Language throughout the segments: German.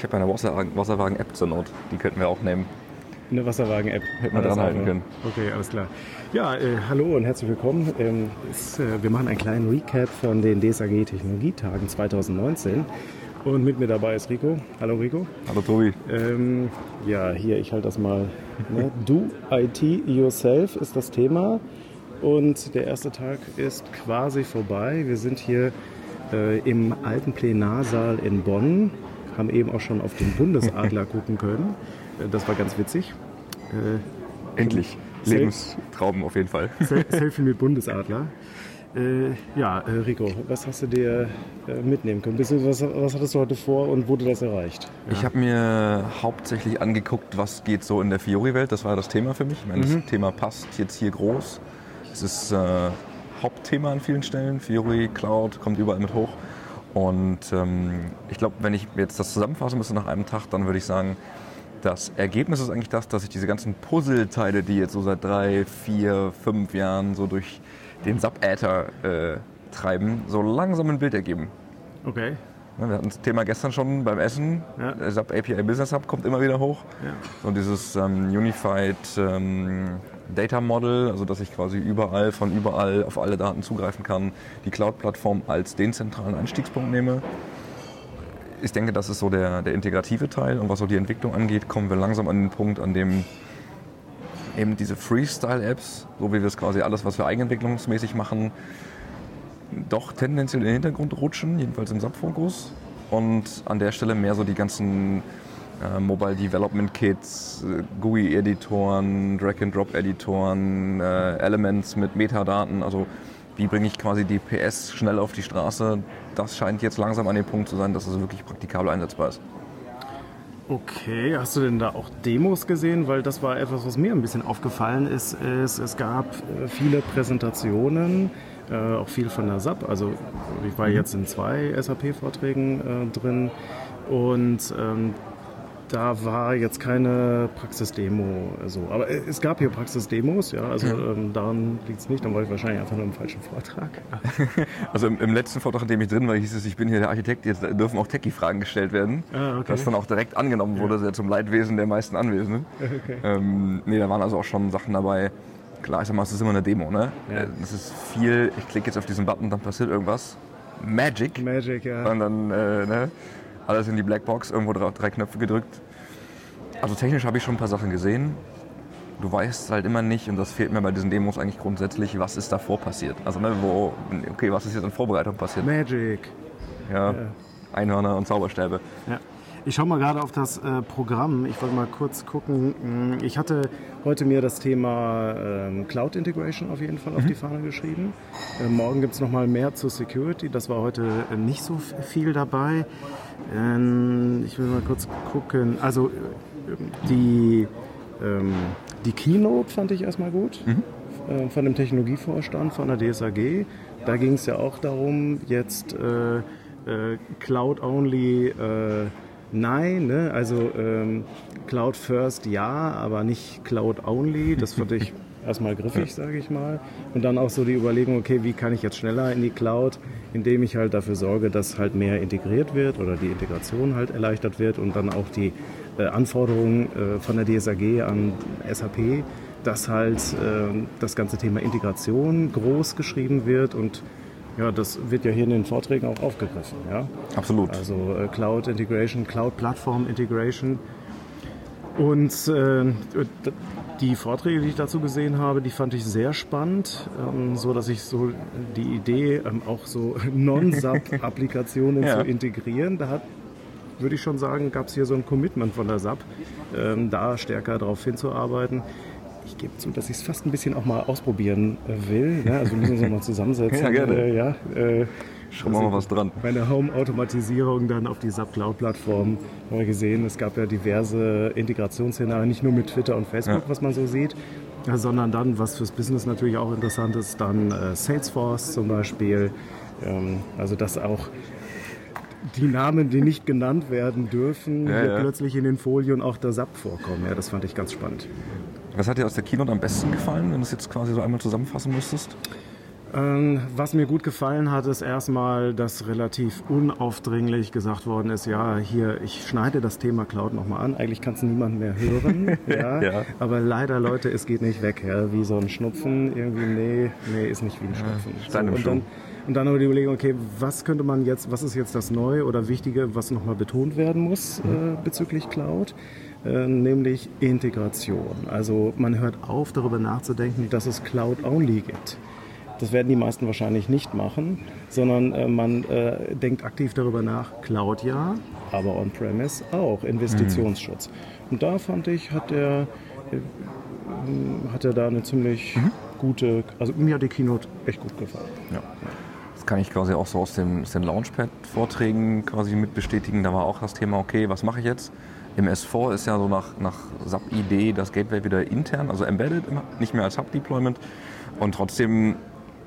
Ich habe eine Wasserwagen- Wasserwagen-App zur Not. Die könnten wir auch nehmen. Eine Wasserwagen-App. Hätten wir dran halten können. Okay, alles klar. Ja, äh, hallo und herzlich willkommen. Ähm, es, äh, wir machen einen kleinen Recap von den DSAG Technologietagen 2019. Und mit mir dabei ist Rico. Hallo Rico. Hallo Tobi. Ähm, ja, hier, ich halte das mal. Ne? Do IT yourself ist das Thema. Und der erste Tag ist quasi vorbei. Wir sind hier äh, im alten Plenarsaal in Bonn. Haben eben auch schon auf den Bundesadler gucken können. Äh, das war ganz witzig. Äh, Endlich. Safe. Lebenstraum auf jeden Fall. Sel- Selfie mit Bundesadler. Äh, ja, äh, Rico, was hast du dir äh, mitnehmen können? Was, was hattest du heute vor und wurde das erreicht? Ich habe mir hauptsächlich angeguckt, was geht so in der Fiori-Welt. Das war das Thema für mich. Ich meine, das Thema passt jetzt hier groß. Es ist Hauptthema an vielen Stellen. Fiori, Cloud, kommt überall mit hoch. Und ähm, ich glaube, wenn ich jetzt das zusammenfassen müsste nach einem Tag, dann würde ich sagen, das Ergebnis ist eigentlich das, dass ich diese ganzen Puzzleteile, die jetzt so seit drei, vier, fünf Jahren so durch den Sub-Äther äh, treiben, so langsam ein Bild ergeben. Okay. Ne, Wir hatten das Thema gestern schon beim Essen. Ja. Der SAP API Business Hub kommt immer wieder hoch. Ja. So dieses ähm, Unified ähm, Data Model, also dass ich quasi überall von überall auf alle Daten zugreifen kann, die Cloud-Plattform als den zentralen Einstiegspunkt nehme. Ich denke, das ist so der, der integrative Teil. Und was so die Entwicklung angeht, kommen wir langsam an den Punkt, an dem eben diese Freestyle-Apps, so wie wir es quasi alles, was wir eigenentwicklungsmäßig machen, doch tendenziell in den Hintergrund rutschen, jedenfalls im Subfokus. Und an der Stelle mehr so die ganzen äh, Mobile Development Kits, äh, GUI-Editoren, Drag-and-Drop-Editoren, äh, Elements mit Metadaten. Also wie bringe ich quasi die PS schnell auf die Straße? Das scheint jetzt langsam an dem Punkt zu sein, dass es wirklich praktikabel einsetzbar ist. Okay, hast du denn da auch Demos gesehen? Weil das war etwas, was mir ein bisschen aufgefallen ist. Es, es gab äh, viele Präsentationen, äh, auch viel von der SAP. Also ich war jetzt in zwei SAP-Vorträgen äh, drin und ähm, da war jetzt keine Praxisdemo so. Aber äh, es gab hier Praxisdemos, ja. Also ähm, daran liegt es nicht. Dann war ich wahrscheinlich einfach nur im falschen Vortrag. Also im, im letzten Vortrag, in dem ich drin war, hieß es, ich bin hier der Architekt, jetzt dürfen auch Techie-Fragen gestellt werden. Ah, okay. Das dann auch direkt angenommen wurde, sehr zum Leidwesen der meisten Anwesenden. Okay. Ähm, nee, da waren also auch schon Sachen dabei. Klar, ich sag mal, es ist immer eine Demo, ne? Ja. Äh, Es ist viel, ich klicke jetzt auf diesen Button, dann passiert irgendwas. Magic. Magic, ja. Und dann, äh, ne? Alles in die Blackbox, irgendwo drei, drei Knöpfe gedrückt. Also technisch habe ich schon ein paar Sachen gesehen. Du weißt halt immer nicht, und das fehlt mir bei diesen Demos eigentlich grundsätzlich, was ist davor passiert. Also, ne, wo, okay, was ist jetzt in Vorbereitung passiert? Magic. Ja, Einhörner und Zauberstäbe. Ja. Ich schaue mal gerade auf das äh, Programm. Ich wollte mal kurz gucken. Mm, Ich hatte heute mir das Thema ähm, Cloud Integration auf jeden Fall auf die Fahne geschrieben. Äh, morgen gibt es nochmal mehr zur Security. Das war heute äh, nicht so viel dabei. Ähm, ich will mal kurz gucken. Also äh, die, ähm, die Keynote fand ich erstmal gut äh, von dem Technologievorstand von der DSAG. Da ging es ja auch darum, jetzt äh, äh, Cloud-only äh, nein, ne? also ähm, Cloud first ja, aber nicht Cloud-only. Das fand ich erstmal griffig, sage ich mal. Und dann auch so die Überlegung, okay, wie kann ich jetzt schneller in die Cloud, indem ich halt dafür sorge, dass halt mehr integriert wird oder die Integration halt erleichtert wird und dann auch die äh, Anforderungen äh, von der DSAG an SAP dass halt ähm, das ganze Thema Integration groß geschrieben wird und ja, das wird ja hier in den Vorträgen auch aufgegriffen. Ja? Absolut. Also äh, Cloud Integration, Cloud Plattform Integration. Und äh, die Vorträge, die ich dazu gesehen habe, die fand ich sehr spannend, ähm, so dass ich so die Idee, ähm, auch so Non-SAP-Applikationen Ja. zu integrieren, da hat würde ich schon sagen, gab es hier so ein Commitment von der SAP, ähm, da stärker darauf hinzuarbeiten. Ich gebe zu, dass ich es fast ein bisschen auch mal ausprobieren äh, will. Ne? Also wir müssen uns noch mal zusammensetzen. Ja, gerne. Äh, ja, äh, Schauen wir mal was dran. meine Home-Automatisierung dann auf die SAP Cloud-Plattform haben wir gesehen. Es gab ja diverse Integrationsszenarien, nicht nur mit Twitter und Facebook, Ja. was man so sieht, sondern dann, was fürs Business natürlich auch interessant ist, dann äh, Salesforce zum Beispiel. Ähm, also dass auch die Namen, die nicht genannt werden dürfen, Ja, hier ja. plötzlich in den Folien auch der SAP vorkommen. Ja, das fand ich ganz spannend. Was hat dir aus der Keynote am besten gefallen, wenn du es jetzt quasi so einmal zusammenfassen müsstest? Ähm, was mir gut gefallen hat, ist erstmal, dass relativ unaufdringlich gesagt worden ist, ja, hier, ich schneide das Thema Cloud nochmal an. Eigentlich kann es niemand mehr hören. ja, ja, Aber leider, Leute, es geht nicht weg, ja, wie so ein Schnupfen. Irgendwie, nee, nee, ist nicht wie ein Schnupfen. Ja, so, und dann, und dann die Überlegung, okay, was könnte man jetzt, was ist jetzt das Neue oder Wichtige, was nochmal betont werden muss mhm. äh, bezüglich Cloud? Äh, nämlich Integration. Also man hört auf, darüber nachzudenken, dass es Cloud-only gibt. Das werden die meisten wahrscheinlich nicht machen, sondern äh, man äh, denkt aktiv darüber nach, Cloud ja, aber On-Premise auch, Investitionsschutz. Mhm. Und da fand ich, hat er, äh, hat er da eine ziemlich mhm. gute, also mir hat die Keynote echt gut gefallen. Ja. Das kann ich quasi auch so aus, dem, aus den Launchpad-Vorträgen quasi mit bestätigen. Da war auch das Thema, okay, was mache ich jetzt? Im S4 ist ja so nach, nach SAP-Idee das Gateway wieder intern, also embedded, nicht mehr als Hub-Deployment. Und trotzdem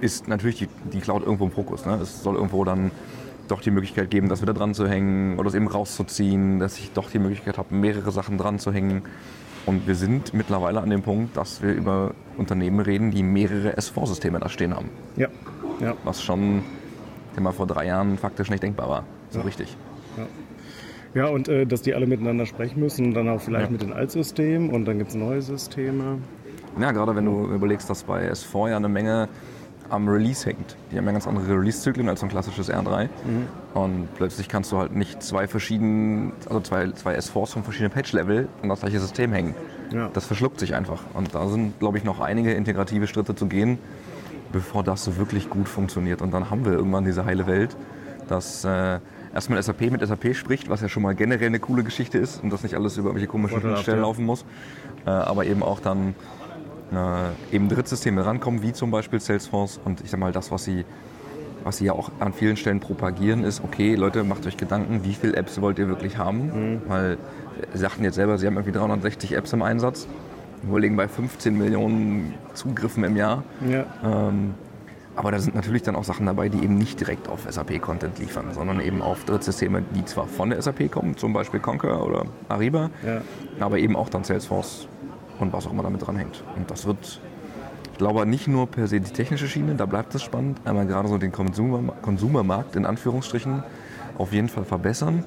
ist natürlich die, die Cloud irgendwo im Fokus. Ne? Es soll irgendwo dann doch die Möglichkeit geben, das wieder dran zu hängen oder es eben rauszuziehen, dass ich doch die Möglichkeit habe, mehrere Sachen dran zu hängen. Und wir sind mittlerweile an dem Punkt, dass wir über Unternehmen reden, die mehrere S4-Systeme da stehen haben. Ja. ja. Was schon mal vor drei Jahren faktisch nicht denkbar war. So ja. richtig. Ja. Ja, und äh, dass die alle miteinander sprechen müssen, dann auch vielleicht ja. mit den Altsystemen und dann gibt es neue Systeme. Ja, gerade wenn du überlegst, dass bei S4 ja eine Menge am Release hängt. Die haben ja ganz andere Release-Zyklen als ein klassisches R3. Mhm. Und plötzlich kannst du halt nicht zwei verschiedenen, also zwei, zwei S4s von verschiedenen Patch-Level an das gleiche System hängen. Ja. Das verschluckt sich einfach. Und da sind, glaube ich, noch einige integrative Schritte zu gehen, bevor das so wirklich gut funktioniert. Und dann haben wir irgendwann diese heile Welt, dass äh, erstmal SAP mit SAP spricht, was ja schon mal generell eine coole Geschichte ist und dass nicht alles über irgendwelche komischen Stellen laufen muss. Äh, aber eben auch dann äh, eben Drittsysteme rankommen, wie zum Beispiel Salesforce. Und ich sag mal, das, was sie, was sie ja auch an vielen Stellen propagieren, ist, okay, Leute, macht euch Gedanken, wie viele Apps wollt ihr wirklich haben? Mhm. Weil sie sagten jetzt selber, sie haben irgendwie 360 Apps im Einsatz. Wir liegen bei 15 Millionen Zugriffen im Jahr. Ja. Ähm, aber da sind natürlich dann auch Sachen dabei, die eben nicht direkt auf SAP-Content liefern, sondern eben auf Drittsysteme, die zwar von der SAP kommen, zum Beispiel Concur oder Ariba, ja. aber eben auch dann Salesforce und was auch immer damit dranhängt. Und das wird, ich glaube, nicht nur per se die technische Schiene, da bleibt es spannend, einmal gerade so den Konsumermarkt in Anführungsstrichen auf jeden Fall verbessern,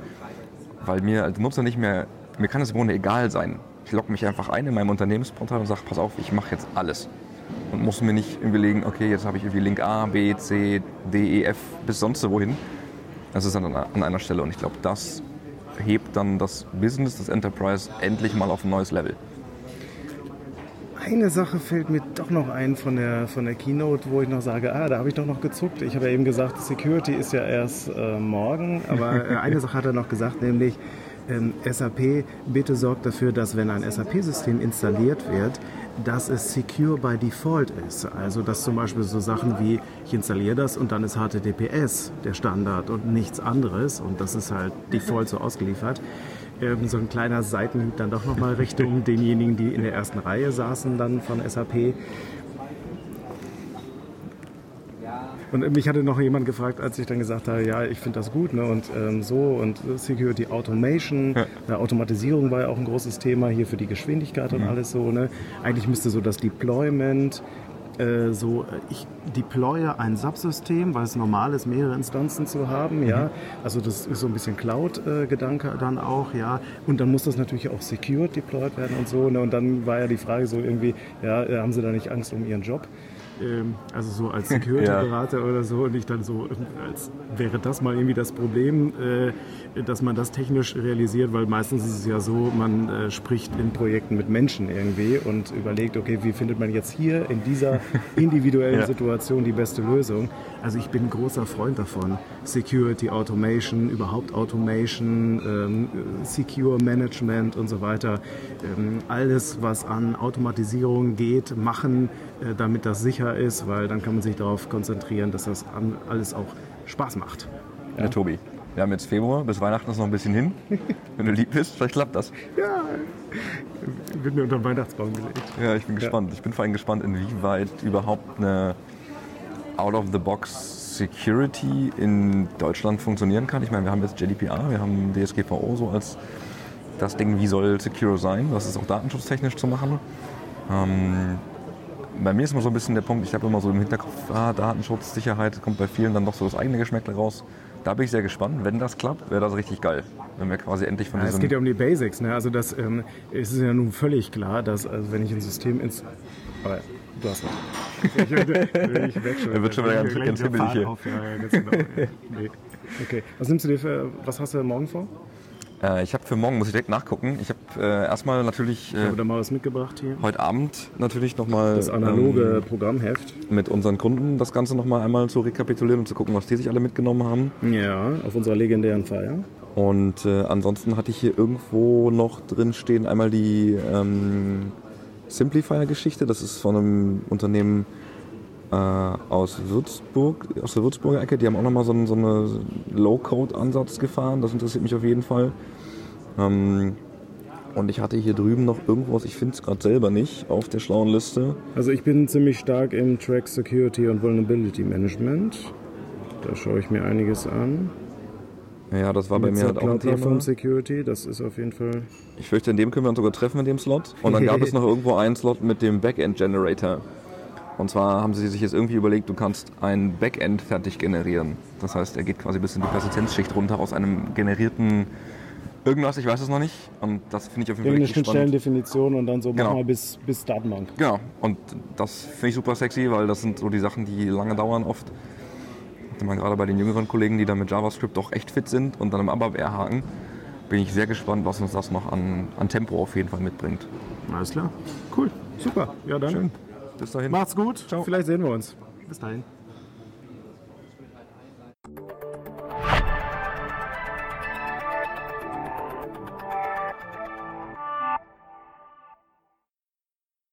weil mir als Nutzer nicht mehr, mir kann es im Grunde egal sein. Ich logge mich einfach ein in meinem Unternehmensportal und sage, pass auf, ich mache jetzt alles. Und muss mir nicht überlegen, okay, jetzt habe ich irgendwie Link A, B, C, D, E, F bis sonst wohin. Das ist dann an einer Stelle und ich glaube, das hebt dann das Business, das Enterprise endlich mal auf ein neues Level eine Sache fällt mir doch noch ein von der, von der Keynote, wo ich noch sage, ah, da habe ich doch noch gezuckt. Ich habe ja eben gesagt, Security ist ja erst äh, morgen, aber äh, eine Sache hat er noch gesagt, nämlich ähm, SAP, bitte sorgt dafür, dass wenn ein SAP-System installiert wird, dass es secure by default ist. Also dass zum Beispiel so Sachen wie ich installiere das und dann ist HTTPS der Standard und nichts anderes und das ist halt default so ausgeliefert ähm, so ein kleiner Seitenhieb dann doch nochmal Richtung denjenigen, die in der ersten Reihe saßen dann von SAP. Und mich hatte noch jemand gefragt, als ich dann gesagt habe, ja, ich finde das gut ne, und ähm, so und Security Automation, ja. Automatisierung war ja auch ein großes Thema hier für die Geschwindigkeit und mhm. alles so. Ne. Eigentlich müsste so das Deployment äh, so, äh, ich deploye ein Subsystem, weil es normal ist, mehrere Instanzen zu haben, ja. Mhm. Also das ist so ein bisschen Cloud-Gedanke dann auch, ja. Und dann muss das natürlich auch secured deployed werden und so. Ne? Und dann war ja die Frage so irgendwie, ja, äh, haben Sie da nicht Angst um Ihren Job? Ähm, also so als Security-Berater ja. oder so und ich dann so, als wäre das mal irgendwie das Problem, äh, dass man das technisch realisiert, weil meistens ist es ja so, man äh, spricht in Projekten mit Menschen irgendwie und überlegt, okay, wie findet man jetzt hier in dieser individuellen ja. Situation die beste Lösung? Also ich bin ein großer Freund davon. Security Automation, überhaupt Automation, ähm, Secure Management und so weiter. Ähm, alles, was an Automatisierung geht, machen, äh, damit das sicher ist, weil dann kann man sich darauf konzentrieren, dass das alles auch Spaß macht. Ja, ja Tobi. Wir haben jetzt Februar, bis Weihnachten ist noch ein bisschen hin. Wenn du lieb bist, vielleicht klappt das. Ja, wird mir unter den Weihnachtsbaum gelegt. Ja, ich bin gespannt. Ich bin vor allem gespannt, inwieweit überhaupt eine Out-of-the-Box Security in Deutschland funktionieren kann. Ich meine, wir haben jetzt GDPR, wir haben DSGVO so als das Ding, wie soll secure sein. Das ist auch datenschutztechnisch zu machen. Ähm, bei mir ist immer so ein bisschen der Punkt, ich habe immer so im Hinterkopf, ah, Datenschutz, Sicherheit, kommt bei vielen dann doch so das eigene Geschmäckle raus. Da bin ich sehr gespannt. Wenn das klappt, wäre das richtig geil. Wenn wir quasi endlich von Ja, es geht ja um die Basics. Ne? Also das ähm, es ist ja nun völlig klar, dass also wenn ich ein System ins... Aber du hast recht. Ich, ich, weg schon. Er wird schon wieder ganz- ganz hibbelig hier. Auf, ja, ja, ganz genau. nee. Okay. Was nimmst du dir für... Was hast du morgen vor? Äh, ich habe für morgen, muss ich direkt nachgucken, ich habe äh, erstmal natürlich Ich äh, habe da mal was mitgebracht hier. heute Abend natürlich nochmal Das analoge Programmheft. mit unseren Kunden das Ganze nochmal einmal zu rekapitulieren und zu gucken, was die sich alle mitgenommen haben. Ja, auf unserer legendären Feier. Und äh, ansonsten hatte ich hier irgendwo noch drin stehen einmal die ähm, Simplifier-Geschichte. Das ist von einem Unternehmen äh, aus Würzburg, aus der Würzburger Ecke. Die haben auch nochmal so einen so eine Low-Code-Ansatz gefahren. Das interessiert mich auf jeden Fall. Ähm, und ich hatte hier drüben noch irgendwas, ich finde es gerade selber nicht, auf der schlauen Liste. Also ich bin ziemlich stark im Track Security und Vulnerability Management. Da schaue ich mir einiges an. Ja, das war bei mir halt auch ein Cloud Platform Thema. Security, das ist auf jeden Fall. Ich fürchte, in dem können wir uns sogar treffen in dem Slot. Und dann gab es noch irgendwo einen Slot mit dem Backend Generator. Und zwar haben sie sich jetzt irgendwie überlegt, du kannst ein Backend fertig generieren. Das heißt, er geht quasi bis in die Persistenzschicht runter aus einem generierten irgendwas, ich weiß es noch nicht. Und das finde ich auf jeden Fall Irgendeine richtig spannend. Schnittstellendefinition und dann so Genau. mal bis, bis Datenbank. Genau, und das finde ich super sexy, weil das sind so die Sachen, die lange dauern oft. Wenn man gerade bei den jüngeren Kollegen, die da mit JavaScript doch echt fit sind und dann im ABAP haken, bin ich sehr gespannt, was uns das noch an, an Tempo auf jeden Fall mitbringt. Alles klar. Cool. Super. Ja, dann. Schön. Bis dahin. Macht's gut. Ciao. Vielleicht sehen wir uns. Bis dahin.